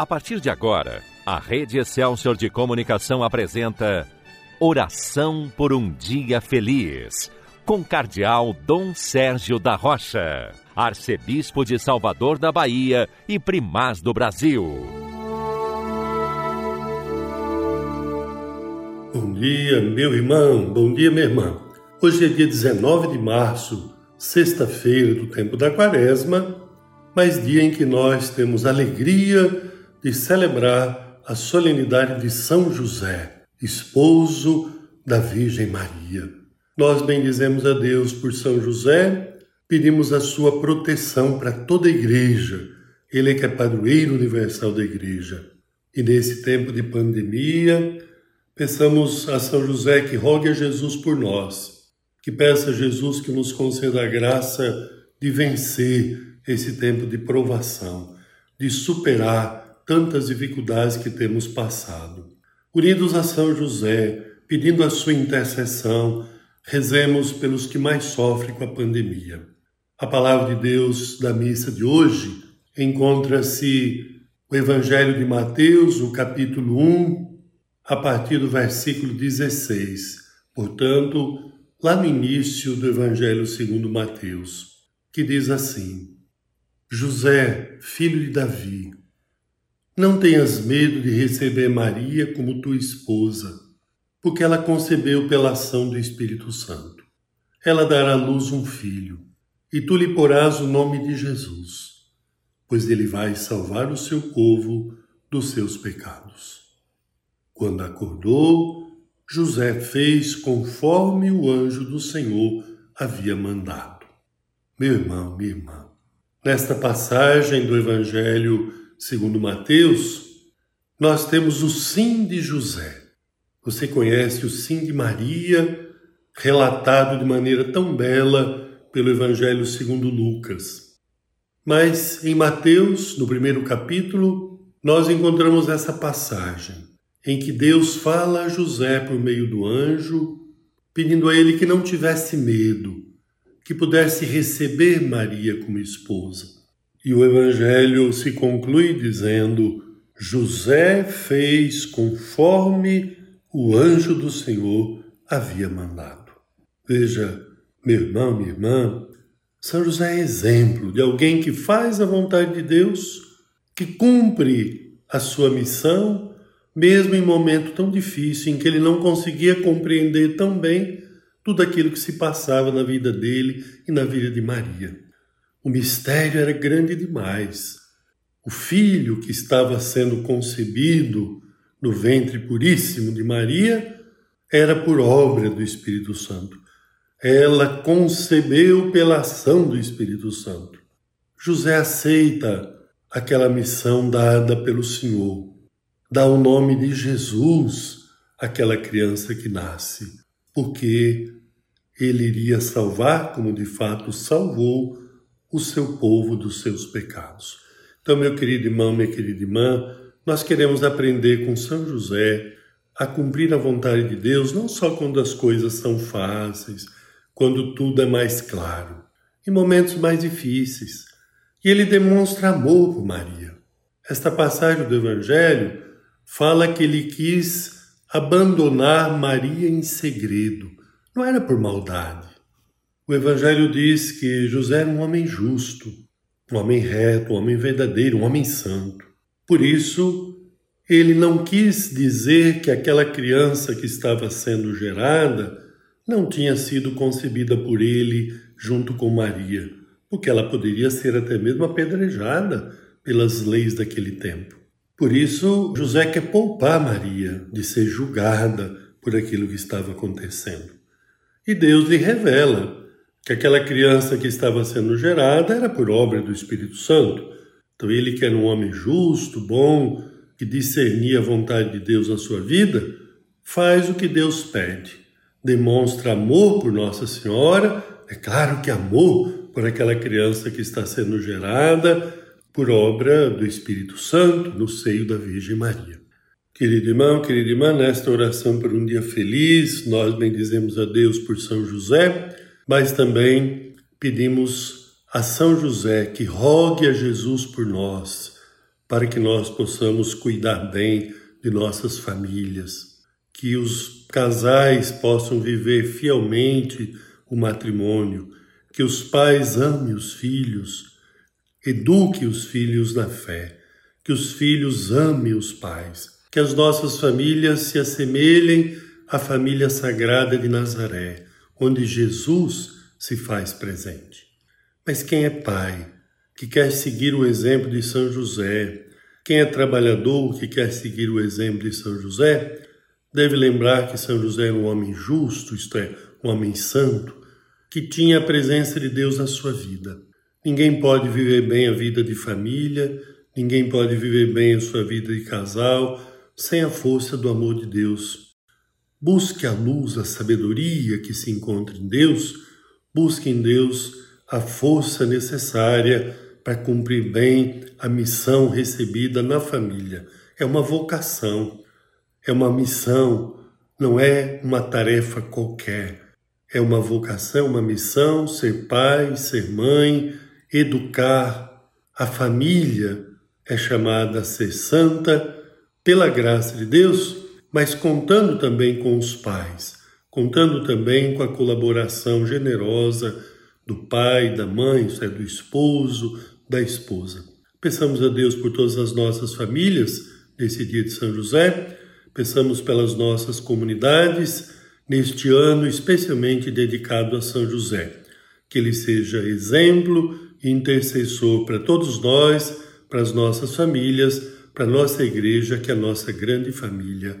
A partir de agora, a Rede Excelsior de Comunicação apresenta Oração por um Dia Feliz, com Cardeal Dom Sérgio da Rocha, Arcebispo de Salvador da Bahia e Primaz do Brasil. Bom dia, meu irmão, bom dia, minha irmã. Hoje é dia 19 de março, sexta-feira do tempo da quaresma, mas dia em que nós temos alegria de celebrar a solenidade de São José, esposo da Virgem Maria. Nós bendizemos a Deus por São José, pedimos a sua proteção para toda a igreja. Ele é que é padroeiro universal da igreja. E nesse tempo de pandemia, peçamos a São José que rogue a Jesus por nós, que peça a Jesus que nos conceda a graça de vencer esse tempo de provação, de superar tantas dificuldades que temos passado. Unidos a São José, pedindo a sua intercessão, rezemos pelos que mais sofrem com a pandemia. A palavra de Deus da missa de hoje encontra-se o Evangelho de Mateus, o capítulo 1, a partir do versículo 16. Portanto, lá no início do Evangelho segundo Mateus, que diz assim: José, filho de Davi, não tenhas medo de receber Maria como tua esposa, porque ela concebeu pela ação do Espírito Santo. Ela dará à luz um filho, e tu lhe porás o nome de Jesus, pois ele vai salvar o seu povo dos seus pecados. Quando acordou, José fez conforme o anjo do Senhor havia mandado. Meu irmão, minha irmã, nesta passagem do Evangelho segundo Mateus, nós temos o sim de José. Você conhece o sim de Maria, relatado de maneira tão bela pelo Evangelho segundo Lucas. Mas em Mateus, no primeiro capítulo, nós encontramos essa passagem em que Deus fala a José por meio do anjo, pedindo a ele que não tivesse medo, que pudesse receber Maria como esposa. E o Evangelho se conclui dizendo: José fez conforme o anjo do Senhor havia mandado. Veja, meu irmão, minha irmã, São José é exemplo de alguém que faz a vontade de Deus, que cumpre a sua missão, mesmo em momento tão difícil em que ele não conseguia compreender tão bem tudo aquilo que se passava na vida dele e na vida de Maria. O mistério era grande demais. O filho que estava sendo concebido no ventre puríssimo de Maria era por obra do Espírito Santo. Ela concebeu pela ação do Espírito Santo. José aceita aquela missão dada pelo Senhor. Dá o nome de Jesus àquela criança que nasce, porque ele iria salvar, como de fato salvou, o seu povo dos seus pecados. Então, meu querido irmão, minha querida irmã, nós queremos aprender com São José a cumprir a vontade de Deus, não só quando as coisas são fáceis, quando tudo é mais claro, em momentos mais difíceis. E ele demonstra amor por Maria. Esta passagem do Evangelho fala que ele quis abandonar Maria em segredo. Não era por maldade, o Evangelho diz que José era um homem justo, um homem reto, um homem verdadeiro, um homem santo. Por isso, ele não quis dizer que aquela criança que estava sendo gerada não tinha sido concebida por ele junto com Maria, porque ela poderia ser até mesmo apedrejada pelas leis daquele tempo. Por isso, José quer poupar Maria de ser julgada por aquilo que estava acontecendo. E Deus lhe revela que aquela criança que estava sendo gerada era por obra do Espírito Santo. Então, ele que era um homem justo, bom, que discernia a vontade de Deus na sua vida, faz o que Deus pede. Demonstra amor por Nossa Senhora, é claro que amor por aquela criança que está sendo gerada por obra do Espírito Santo no seio da Virgem Maria. Querido irmão, querida irmã, nesta oração por um dia feliz, nós bendizemos a Deus por São José mas também pedimos a São José que rogue a Jesus por nós, para que nós possamos cuidar bem de nossas famílias, que os casais possam viver fielmente o matrimônio, que os pais amem os filhos, eduquem os filhos na fé, que os filhos amem os pais, que as nossas famílias se assemelhem à família sagrada de Nazaré, onde Jesus se faz presente. Mas quem é pai, que quer seguir o exemplo de São José, quem é trabalhador, que quer seguir o exemplo de São José, deve lembrar que São José era um homem justo, isto é, um homem santo, que tinha a presença de Deus na sua vida. Ninguém pode viver bem a vida de família, ninguém pode viver bem a sua vida de casal sem a força do amor de Deus. Busque a luz, a sabedoria que se encontra em Deus Busque em Deus a força necessária para cumprir bem a missão recebida na família. É uma vocação, é uma missão, não é uma tarefa qualquer. É uma vocação, uma missão, ser pai, ser mãe, educar. A família é chamada a ser santa pela graça de Deus, mas contando também com os pais contando também com a colaboração generosa do pai, da mãe, é, do esposo, da esposa. Peçamos a Deus por todas as nossas famílias nesse dia de São José, peçamos pelas nossas comunidades neste ano especialmente dedicado a São José. Que ele seja exemplo e intercessor para todos nós, para as nossas famílias, para a nossa igreja, que é a nossa grande família.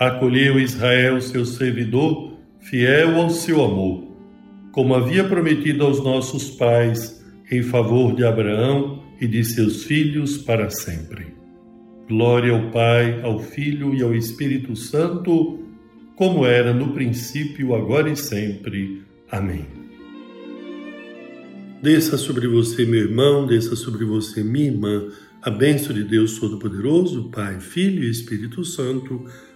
Acolheu Israel, seu servidor, fiel ao seu amor como havia prometido aos nossos pais, em favor de Abraão e de seus filhos para sempre. Glória ao Pai, ao Filho e ao Espírito Santo, como era no princípio, agora e sempre. Amém. Desça sobre você, meu irmão, desça sobre você, minha irmã, a bênção de Deus Todo-Poderoso, Pai, Filho e Espírito Santo.